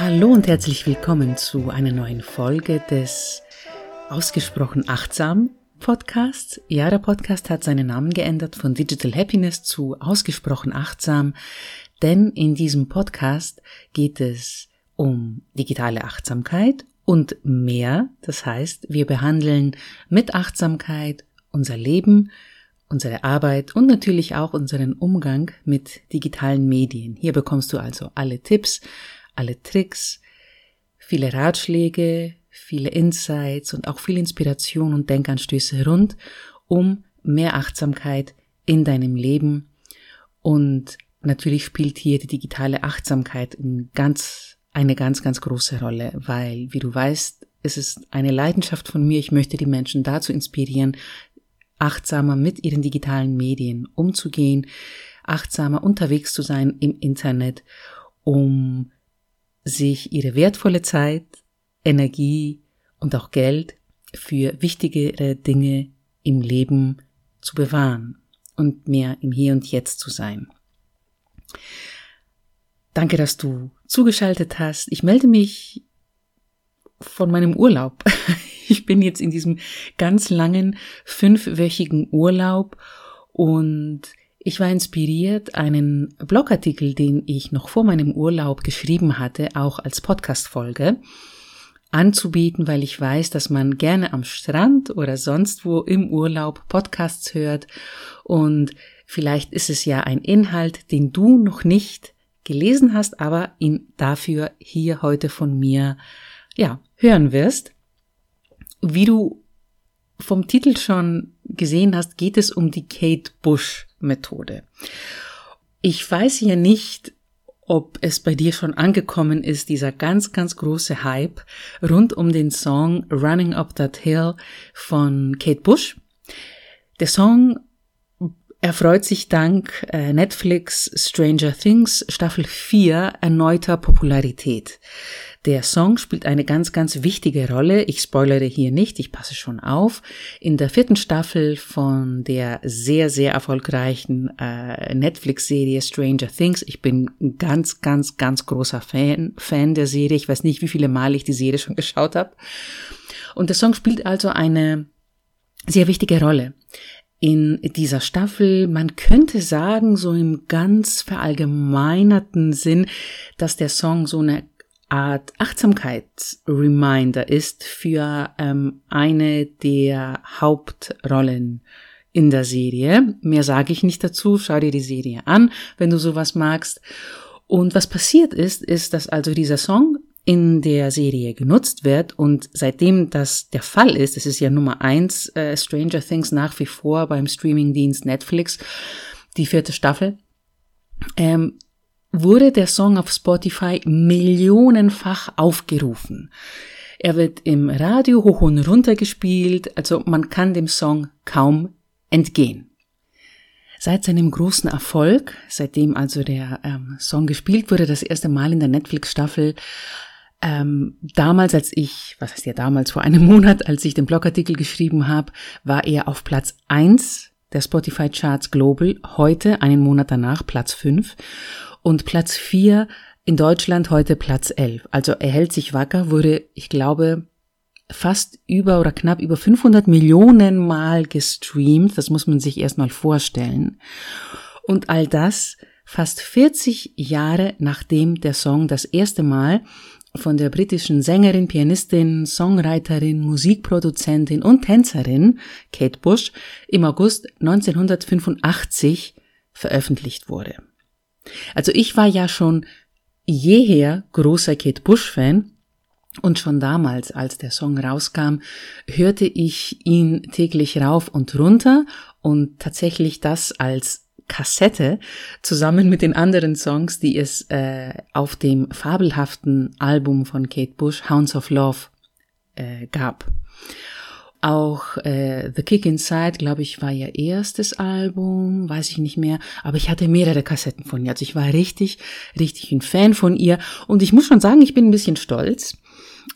Hallo und herzlich willkommen zu einer neuen Folge des Ausgesprochen Achtsam Podcasts. Ja, der Podcast hat seinen Namen geändert von Digital Happiness zu Ausgesprochen Achtsam, denn in diesem Podcast geht es um digitale Achtsamkeit und mehr. Das heißt, wir behandeln mit Achtsamkeit unser Leben, unsere Arbeit und natürlich auch unseren Umgang mit digitalen Medien. Hier bekommst du also alle Tipps, alle Tricks, viele Ratschläge, viele Insights und auch viel Inspiration und Denkanstöße rund um mehr Achtsamkeit in deinem Leben. Und natürlich spielt hier die digitale Achtsamkeit ganz, eine ganz, ganz große Rolle, weil, wie du weißt, es ist eine Leidenschaft von mir. Ich möchte die Menschen dazu inspirieren, achtsamer mit ihren digitalen Medien umzugehen, achtsamer unterwegs zu sein im Internet, um sich ihre wertvolle Zeit, Energie und auch Geld für wichtigere Dinge im Leben zu bewahren und mehr im Hier und Jetzt zu sein. Danke, dass du zugeschaltet hast. Ich melde mich von meinem Urlaub. Ich bin jetzt in diesem ganz langen fünfwöchigen Urlaub und ich war inspiriert, einen Blogartikel, den ich noch vor meinem Urlaub geschrieben hatte, auch als Podcast-Folge anzubieten, weil ich weiß, dass man gerne am Strand oder sonst wo im Urlaub Podcasts hört und vielleicht ist es ja ein Inhalt, den du noch nicht gelesen hast, aber ihn dafür hier heute von mir, ja, hören wirst. Wie du vom Titel schon gesehen hast, geht es um die Kate Bush Methode. Ich weiß ja nicht, ob es bei dir schon angekommen ist, dieser ganz, ganz große Hype rund um den Song Running Up That Hill von Kate Bush. Der Song erfreut sich dank äh, Netflix Stranger Things Staffel 4 erneuter Popularität. Der Song spielt eine ganz, ganz wichtige Rolle. Ich spoilere hier nicht, ich passe schon auf. In der vierten Staffel von der sehr, sehr erfolgreichen äh, Netflix-Serie Stranger Things. Ich bin ein ganz, ganz, ganz großer Fan, Fan der Serie. Ich weiß nicht, wie viele Mal ich die Serie schon geschaut habe. Und der Song spielt also eine sehr wichtige Rolle in dieser Staffel. Man könnte sagen, so im ganz verallgemeinerten Sinn, dass der Song so eine Art Achtsamkeitsreminder ist für ähm, eine der Hauptrollen in der Serie. Mehr sage ich nicht dazu. Schau dir die Serie an, wenn du sowas magst. Und was passiert ist, ist, dass also dieser Song in der Serie genutzt wird und seitdem das der Fall ist, es ist ja Nummer eins, äh, Stranger Things nach wie vor beim Streamingdienst Netflix, die vierte Staffel, ähm, wurde der Song auf Spotify millionenfach aufgerufen. Er wird im Radio hoch und runter gespielt, also man kann dem Song kaum entgehen. Seit seinem großen Erfolg, seitdem also der ähm, Song gespielt wurde, das erste Mal in der Netflix-Staffel, ähm, damals, als ich, was heißt ja damals, vor einem Monat, als ich den Blogartikel geschrieben habe, war er auf Platz eins der Spotify Charts Global, heute, einen Monat danach, Platz fünf und Platz 4 in Deutschland heute Platz 11. Also er hält sich wacker, wurde, ich glaube, fast über oder knapp über 500 Millionen Mal gestreamt. Das muss man sich erstmal vorstellen. Und all das fast 40 Jahre nachdem der Song das erste Mal von der britischen Sängerin, Pianistin, Songwriterin, Musikproduzentin und Tänzerin Kate Bush im August 1985 veröffentlicht wurde. Also ich war ja schon jeher großer Kate Bush-Fan und schon damals, als der Song rauskam, hörte ich ihn täglich rauf und runter und tatsächlich das als Kassette zusammen mit den anderen Songs, die es äh, auf dem fabelhaften Album von Kate Bush, Hounds of Love, äh, gab. Auch äh, The Kick Inside, glaube ich, war ihr erstes Album, weiß ich nicht mehr, aber ich hatte mehrere Kassetten von ihr. Also ich war richtig, richtig ein Fan von ihr. Und ich muss schon sagen, ich bin ein bisschen stolz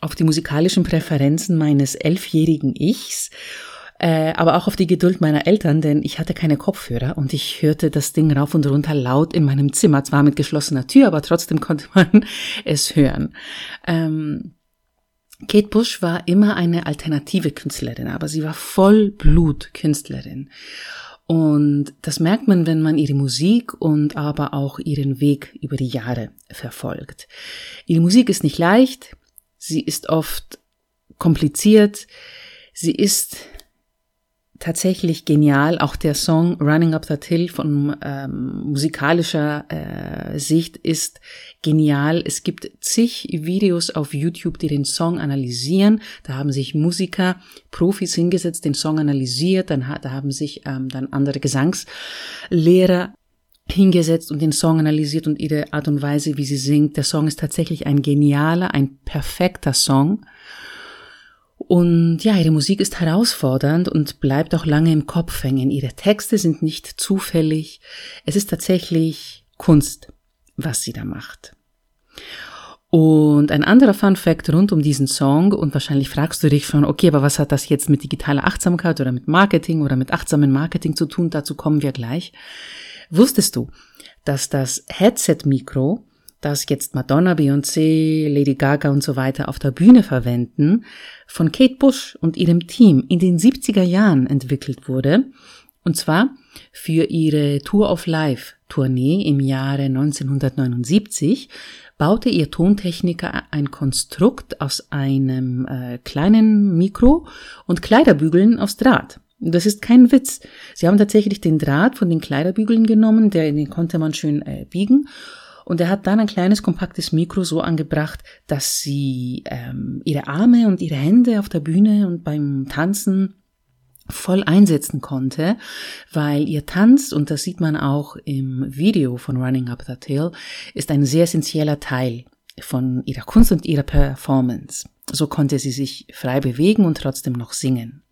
auf die musikalischen Präferenzen meines elfjährigen Ichs. äh, aber auch auf die Geduld meiner Eltern, denn ich hatte keine Kopfhörer und ich hörte das Ding rauf und runter laut in meinem Zimmer, zwar mit geschlossener Tür, aber trotzdem konnte man es hören. Ähm, Kate Bush war immer eine alternative Künstlerin, aber sie war Vollblut-Künstlerin. Und das merkt man, wenn man ihre Musik und aber auch ihren Weg über die Jahre verfolgt. Ihre Musik ist nicht leicht, sie ist oft kompliziert, sie ist tatsächlich genial. Auch der Song Running Up That Hill von ähm, musikalischer äh, Sicht ist genial. Es gibt zig Videos auf YouTube, die den Song analysieren. Da haben sich Musiker, Profis hingesetzt, den Song analysiert. Dann da haben sich ähm, dann andere Gesangslehrer hingesetzt und den Song analysiert und ihre Art und Weise, wie sie singt. Der Song ist tatsächlich ein genialer, ein perfekter Song. Und ja, ihre Musik ist herausfordernd und bleibt auch lange im Kopf hängen. Ihre Texte sind nicht zufällig. Es ist tatsächlich Kunst, was sie da macht. Und ein anderer Fun Fact rund um diesen Song, und wahrscheinlich fragst du dich schon, okay, aber was hat das jetzt mit digitaler Achtsamkeit oder mit Marketing oder mit achtsamen Marketing zu tun? Dazu kommen wir gleich. Wusstest du, dass das Headset-Mikro das jetzt Madonna, Beyoncé, Lady Gaga und so weiter auf der Bühne verwenden, von Kate Bush und ihrem Team in den 70er Jahren entwickelt wurde. Und zwar für ihre Tour of Life Tournee im Jahre 1979 baute ihr Tontechniker ein Konstrukt aus einem äh, kleinen Mikro und Kleiderbügeln aus Draht. Das ist kein Witz. Sie haben tatsächlich den Draht von den Kleiderbügeln genommen, der, den konnte man schön äh, biegen und er hat dann ein kleines kompaktes Mikro so angebracht, dass sie ähm, ihre Arme und ihre Hände auf der Bühne und beim Tanzen voll einsetzen konnte, weil ihr Tanz, und das sieht man auch im Video von Running Up That Hill, ist ein sehr essentieller Teil von ihrer Kunst und ihrer Performance. So konnte sie sich frei bewegen und trotzdem noch singen.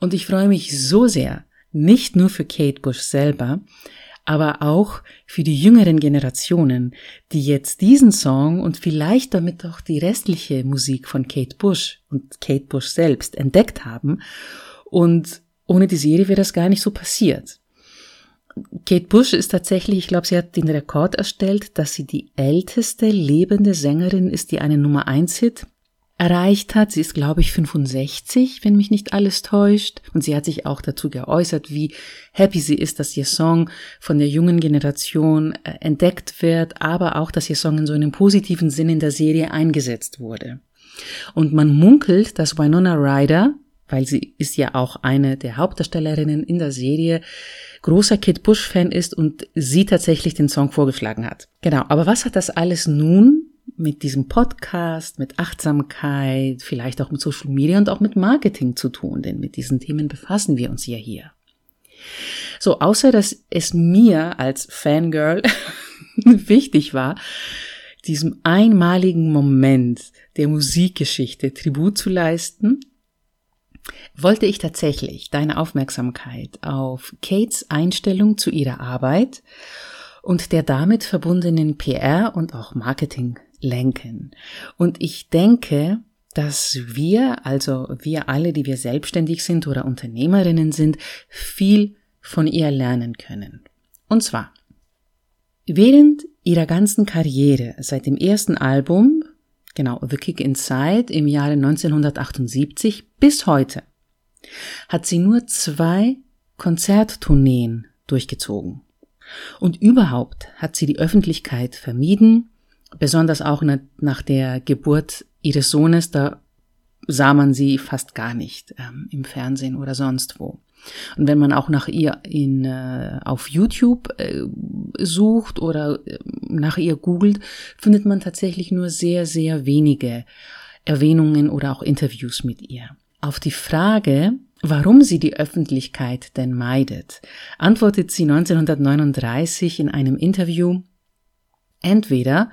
Und ich freue mich so sehr, nicht nur für Kate Bush selber, aber auch für die jüngeren Generationen, die jetzt diesen Song und vielleicht damit auch die restliche Musik von Kate Bush und Kate Bush selbst entdeckt haben. Und ohne die Serie wäre das gar nicht so passiert. Kate Bush ist tatsächlich, ich glaube, sie hat den Rekord erstellt, dass sie die älteste lebende Sängerin ist, die einen Nummer 1 Hit erreicht hat. Sie ist, glaube ich, 65, wenn mich nicht alles täuscht. Und sie hat sich auch dazu geäußert, wie happy sie ist, dass ihr Song von der jungen Generation äh, entdeckt wird, aber auch, dass ihr Song in so einem positiven Sinn in der Serie eingesetzt wurde. Und man munkelt, dass Winona Ryder, weil sie ist ja auch eine der Hauptdarstellerinnen in der Serie, großer Kid Bush-Fan ist und sie tatsächlich den Song vorgeschlagen hat. Genau, aber was hat das alles nun mit diesem Podcast, mit Achtsamkeit, vielleicht auch mit Social Media und auch mit Marketing zu tun, denn mit diesen Themen befassen wir uns ja hier. So, außer dass es mir als Fangirl wichtig war, diesem einmaligen Moment der Musikgeschichte Tribut zu leisten, wollte ich tatsächlich deine Aufmerksamkeit auf Kates Einstellung zu ihrer Arbeit und der damit verbundenen PR und auch Marketing lenken. Und ich denke, dass wir, also wir alle, die wir selbstständig sind oder Unternehmerinnen sind, viel von ihr lernen können. Und zwar, während ihrer ganzen Karriere, seit dem ersten Album, genau, The Kick Inside im Jahre 1978 bis heute, hat sie nur zwei Konzerttourneen durchgezogen. Und überhaupt hat sie die Öffentlichkeit vermieden, besonders auch nach der Geburt ihres Sohnes, da sah man sie fast gar nicht ähm, im Fernsehen oder sonst wo. Und wenn man auch nach ihr in, äh, auf YouTube äh, sucht oder äh, nach ihr googelt, findet man tatsächlich nur sehr, sehr wenige Erwähnungen oder auch Interviews mit ihr. Auf die Frage, warum sie die Öffentlichkeit denn meidet, antwortet sie 1939 in einem Interview, entweder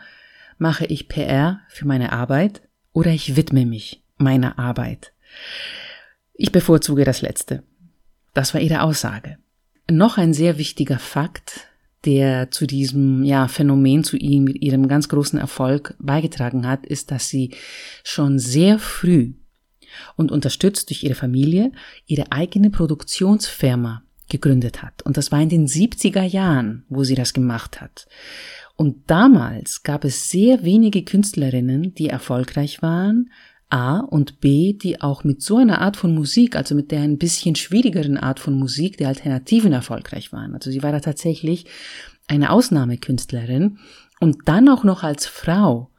mache ich PR für meine Arbeit oder ich widme mich meiner Arbeit. Ich bevorzuge das Letzte. Das war ihre Aussage. Noch ein sehr wichtiger Fakt, der zu diesem ja, Phänomen, zu ihm, ihrem ganz großen Erfolg beigetragen hat, ist, dass sie schon sehr früh und unterstützt durch ihre Familie ihre eigene Produktionsfirma gegründet hat. Und das war in den 70er Jahren, wo sie das gemacht hat. Und damals gab es sehr wenige Künstlerinnen, die erfolgreich waren, A und B, die auch mit so einer Art von Musik, also mit der ein bisschen schwierigeren Art von Musik, der Alternativen erfolgreich waren. Also sie war da tatsächlich eine Ausnahmekünstlerin und dann auch noch als Frau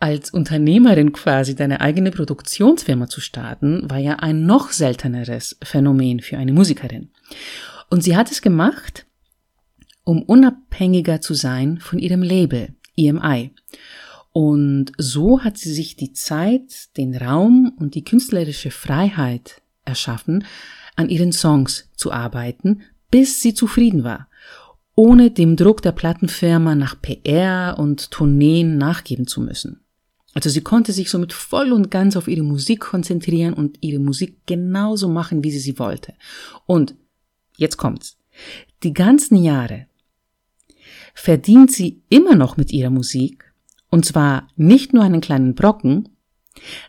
als Unternehmerin quasi deine eigene Produktionsfirma zu starten, war ja ein noch selteneres Phänomen für eine Musikerin. Und sie hat es gemacht, um unabhängiger zu sein von ihrem Label, EMI. Und so hat sie sich die Zeit, den Raum und die künstlerische Freiheit erschaffen, an ihren Songs zu arbeiten, bis sie zufrieden war, ohne dem Druck der Plattenfirma nach PR und Tourneen nachgeben zu müssen. Also sie konnte sich somit voll und ganz auf ihre Musik konzentrieren und ihre Musik genauso machen, wie sie sie wollte. Und jetzt kommt's. Die ganzen Jahre verdient sie immer noch mit ihrer Musik, und zwar nicht nur einen kleinen Brocken,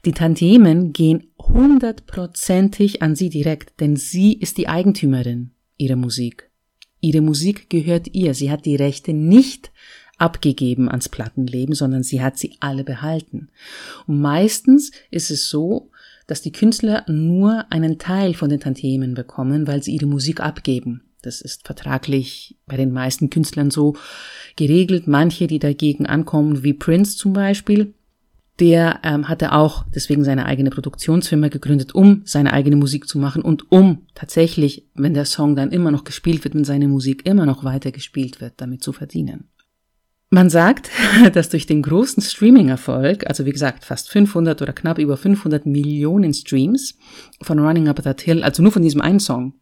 die Tantiemen gehen hundertprozentig an sie direkt, denn sie ist die Eigentümerin ihrer Musik. Ihre Musik gehört ihr, sie hat die Rechte nicht abgegeben ans Plattenleben, sondern sie hat sie alle behalten. Und meistens ist es so, dass die Künstler nur einen Teil von den Tantiemen bekommen, weil sie ihre Musik abgeben. Das ist vertraglich bei den meisten Künstlern so geregelt. Manche, die dagegen ankommen, wie Prince zum Beispiel, der ähm, hatte auch deswegen seine eigene Produktionsfirma gegründet, um seine eigene Musik zu machen und um tatsächlich, wenn der Song dann immer noch gespielt wird, wenn seine Musik immer noch weiter gespielt wird, damit zu verdienen. Man sagt, dass durch den großen Streaming-Erfolg, also wie gesagt fast 500 oder knapp über 500 Millionen Streams von Running Up That Hill, also nur von diesem einen Song,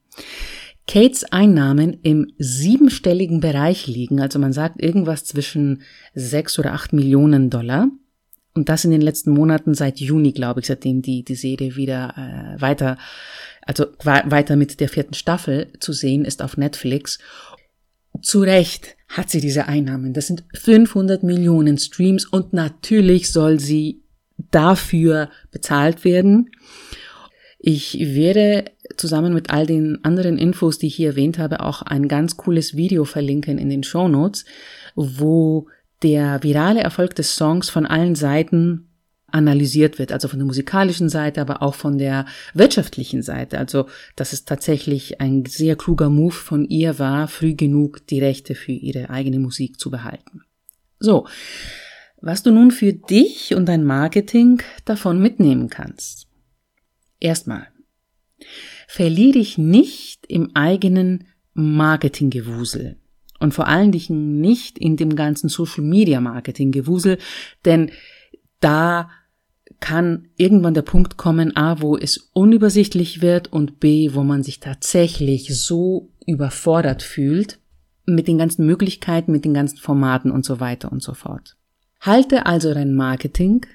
Kates Einnahmen im siebenstelligen Bereich liegen, also man sagt irgendwas zwischen sechs oder acht Millionen Dollar. Und das in den letzten Monaten seit Juni, glaube ich, seitdem die, die Serie wieder äh, weiter, also weiter mit der vierten Staffel zu sehen ist auf Netflix. Zu Recht hat sie diese Einnahmen. Das sind 500 Millionen Streams und natürlich soll sie dafür bezahlt werden. Ich werde zusammen mit all den anderen Infos, die ich hier erwähnt habe, auch ein ganz cooles Video verlinken in den Show Notes, wo der virale Erfolg des Songs von allen Seiten analysiert wird, also von der musikalischen Seite, aber auch von der wirtschaftlichen Seite. Also, dass es tatsächlich ein sehr kluger Move von ihr war, früh genug die Rechte für ihre eigene Musik zu behalten. So, was du nun für dich und dein Marketing davon mitnehmen kannst. Erstmal, verliere dich nicht im eigenen Marketinggewusel und vor allen Dingen nicht in dem ganzen Social Media Marketing Gewusel, denn da kann irgendwann der Punkt kommen, a, wo es unübersichtlich wird und b, wo man sich tatsächlich so überfordert fühlt mit den ganzen Möglichkeiten, mit den ganzen Formaten und so weiter und so fort. Halte also dein Marketing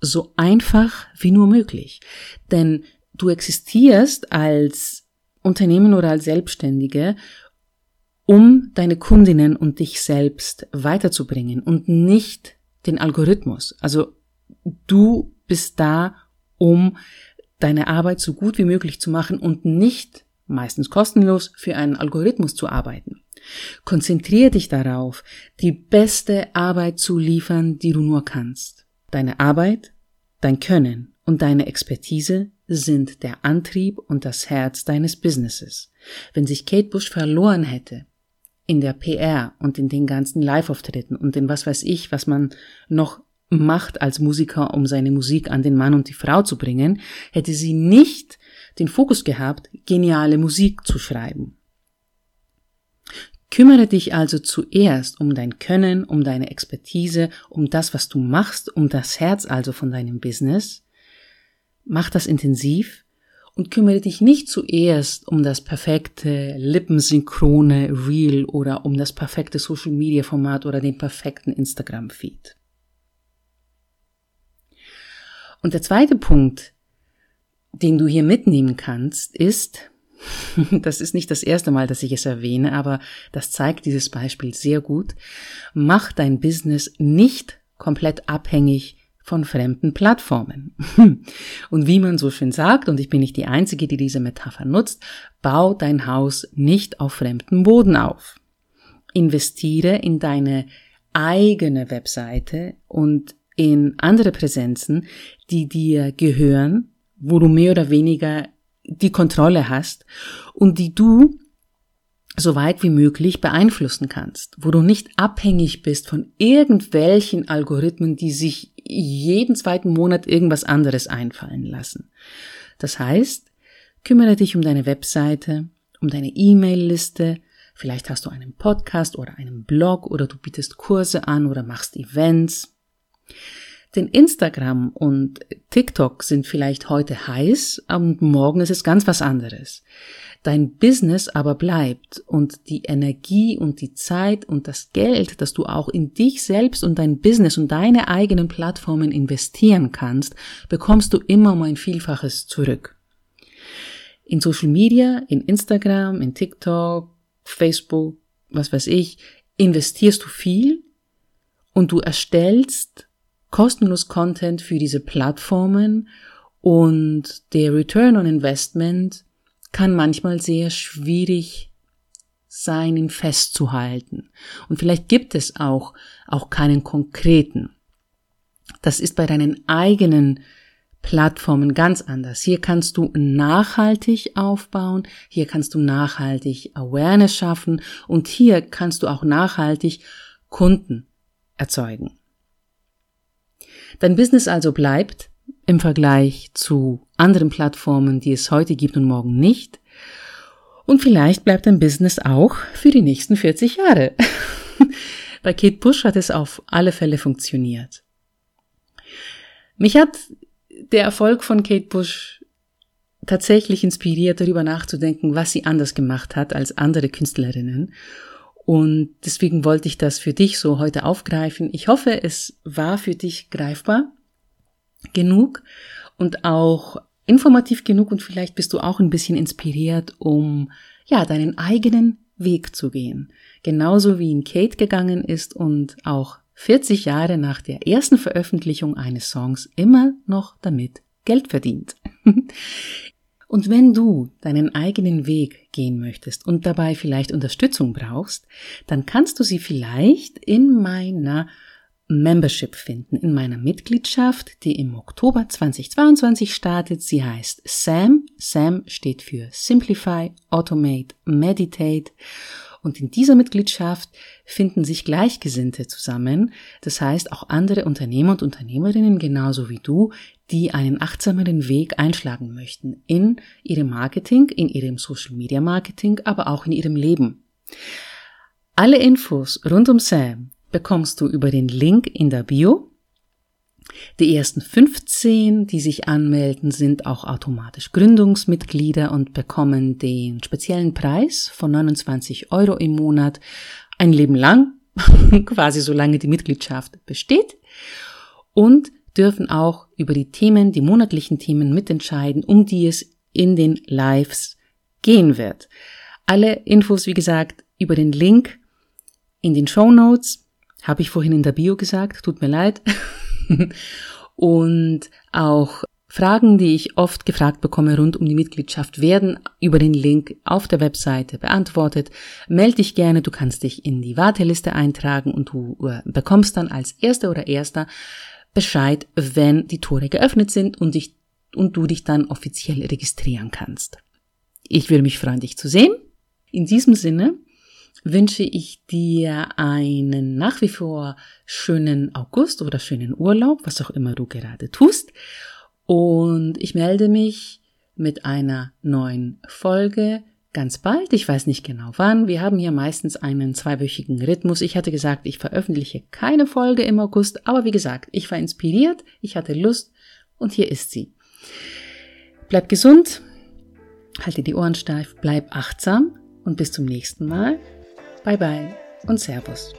so einfach wie nur möglich, denn du existierst als Unternehmen oder als Selbstständige, um deine Kundinnen und dich selbst weiterzubringen und nicht den Algorithmus. Also Du bist da, um deine Arbeit so gut wie möglich zu machen und nicht, meistens kostenlos, für einen Algorithmus zu arbeiten. Konzentriere dich darauf, die beste Arbeit zu liefern, die du nur kannst. Deine Arbeit, dein Können und deine Expertise sind der Antrieb und das Herz deines Businesses. Wenn sich Kate Bush verloren hätte in der PR und in den ganzen Live-Auftritten und in was weiß ich, was man noch macht als Musiker, um seine Musik an den Mann und die Frau zu bringen, hätte sie nicht den Fokus gehabt, geniale Musik zu schreiben. Kümmere dich also zuerst um dein Können, um deine Expertise, um das, was du machst, um das Herz also von deinem Business. Mach das intensiv und kümmere dich nicht zuerst um das perfekte lippensynchrone Reel oder um das perfekte Social Media Format oder den perfekten Instagram Feed. Und der zweite Punkt, den du hier mitnehmen kannst, ist, das ist nicht das erste Mal, dass ich es erwähne, aber das zeigt dieses Beispiel sehr gut, mach dein Business nicht komplett abhängig von fremden Plattformen. Und wie man so schön sagt, und ich bin nicht die Einzige, die diese Metapher nutzt, bau dein Haus nicht auf fremdem Boden auf. Investiere in deine eigene Webseite und in andere Präsenzen, die dir gehören, wo du mehr oder weniger die Kontrolle hast und die du so weit wie möglich beeinflussen kannst, wo du nicht abhängig bist von irgendwelchen Algorithmen, die sich jeden zweiten Monat irgendwas anderes einfallen lassen. Das heißt, kümmere dich um deine Webseite, um deine E-Mail-Liste, vielleicht hast du einen Podcast oder einen Blog oder du bietest Kurse an oder machst Events. Denn Instagram und TikTok sind vielleicht heute heiß und morgen ist es ganz was anderes. Dein Business aber bleibt und die Energie und die Zeit und das Geld, das du auch in dich selbst und dein Business und deine eigenen Plattformen investieren kannst, bekommst du immer um ein Vielfaches zurück. In Social Media, in Instagram, in TikTok, Facebook, was weiß ich, investierst du viel und du erstellst kostenlos Content für diese Plattformen und der Return on Investment kann manchmal sehr schwierig sein, ihn festzuhalten. Und vielleicht gibt es auch, auch keinen konkreten. Das ist bei deinen eigenen Plattformen ganz anders. Hier kannst du nachhaltig aufbauen, hier kannst du nachhaltig Awareness schaffen und hier kannst du auch nachhaltig Kunden erzeugen. Dein Business also bleibt, im Vergleich zu anderen Plattformen, die es heute gibt und morgen nicht. Und vielleicht bleibt dein Business auch für die nächsten 40 Jahre. Bei Kate Bush hat es auf alle Fälle funktioniert. Mich hat der Erfolg von Kate Bush tatsächlich inspiriert, darüber nachzudenken, was sie anders gemacht hat als andere Künstlerinnen. Und deswegen wollte ich das für dich so heute aufgreifen. Ich hoffe, es war für dich greifbar genug und auch informativ genug und vielleicht bist du auch ein bisschen inspiriert, um ja deinen eigenen Weg zu gehen. Genauso wie ihn Kate gegangen ist und auch 40 Jahre nach der ersten Veröffentlichung eines Songs immer noch damit Geld verdient. und wenn du deinen eigenen Weg gehen möchtest und dabei vielleicht Unterstützung brauchst, dann kannst du sie vielleicht in meiner Membership finden in meiner Mitgliedschaft, die im Oktober 2022 startet. Sie heißt SAM. SAM steht für Simplify, Automate, Meditate. Und in dieser Mitgliedschaft finden sich Gleichgesinnte zusammen. Das heißt auch andere Unternehmer und Unternehmerinnen genauso wie du, die einen achtsameren Weg einschlagen möchten in ihrem Marketing, in ihrem Social Media Marketing, aber auch in ihrem Leben. Alle Infos rund um Sam bekommst du über den Link in der Bio. Die ersten 15, die sich anmelden, sind auch automatisch Gründungsmitglieder und bekommen den speziellen Preis von 29 Euro im Monat ein Leben lang, quasi solange die Mitgliedschaft besteht und dürfen auch über die Themen, die monatlichen Themen mitentscheiden, um die es in den Lives gehen wird. Alle Infos, wie gesagt, über den Link in den Show Notes habe ich vorhin in der Bio gesagt, tut mir leid. und auch Fragen, die ich oft gefragt bekomme rund um die Mitgliedschaft, werden über den Link auf der Webseite beantwortet. Meld dich gerne, du kannst dich in die Warteliste eintragen und du äh, bekommst dann als Erster oder Erster Bescheid, wenn die Tore geöffnet sind und, dich, und du dich dann offiziell registrieren kannst. Ich würde mich freuen, dich zu sehen. In diesem Sinne wünsche ich dir einen nach wie vor schönen August oder schönen Urlaub, was auch immer du gerade tust. Und ich melde mich mit einer neuen Folge ganz bald. Ich weiß nicht genau wann. Wir haben hier meistens einen zweiwöchigen Rhythmus. Ich hatte gesagt, ich veröffentliche keine Folge im August, aber wie gesagt, ich war inspiriert, ich hatte Lust und hier ist sie. Bleib gesund, halte die Ohren steif, bleib achtsam und bis zum nächsten Mal. Bye bye und Servus.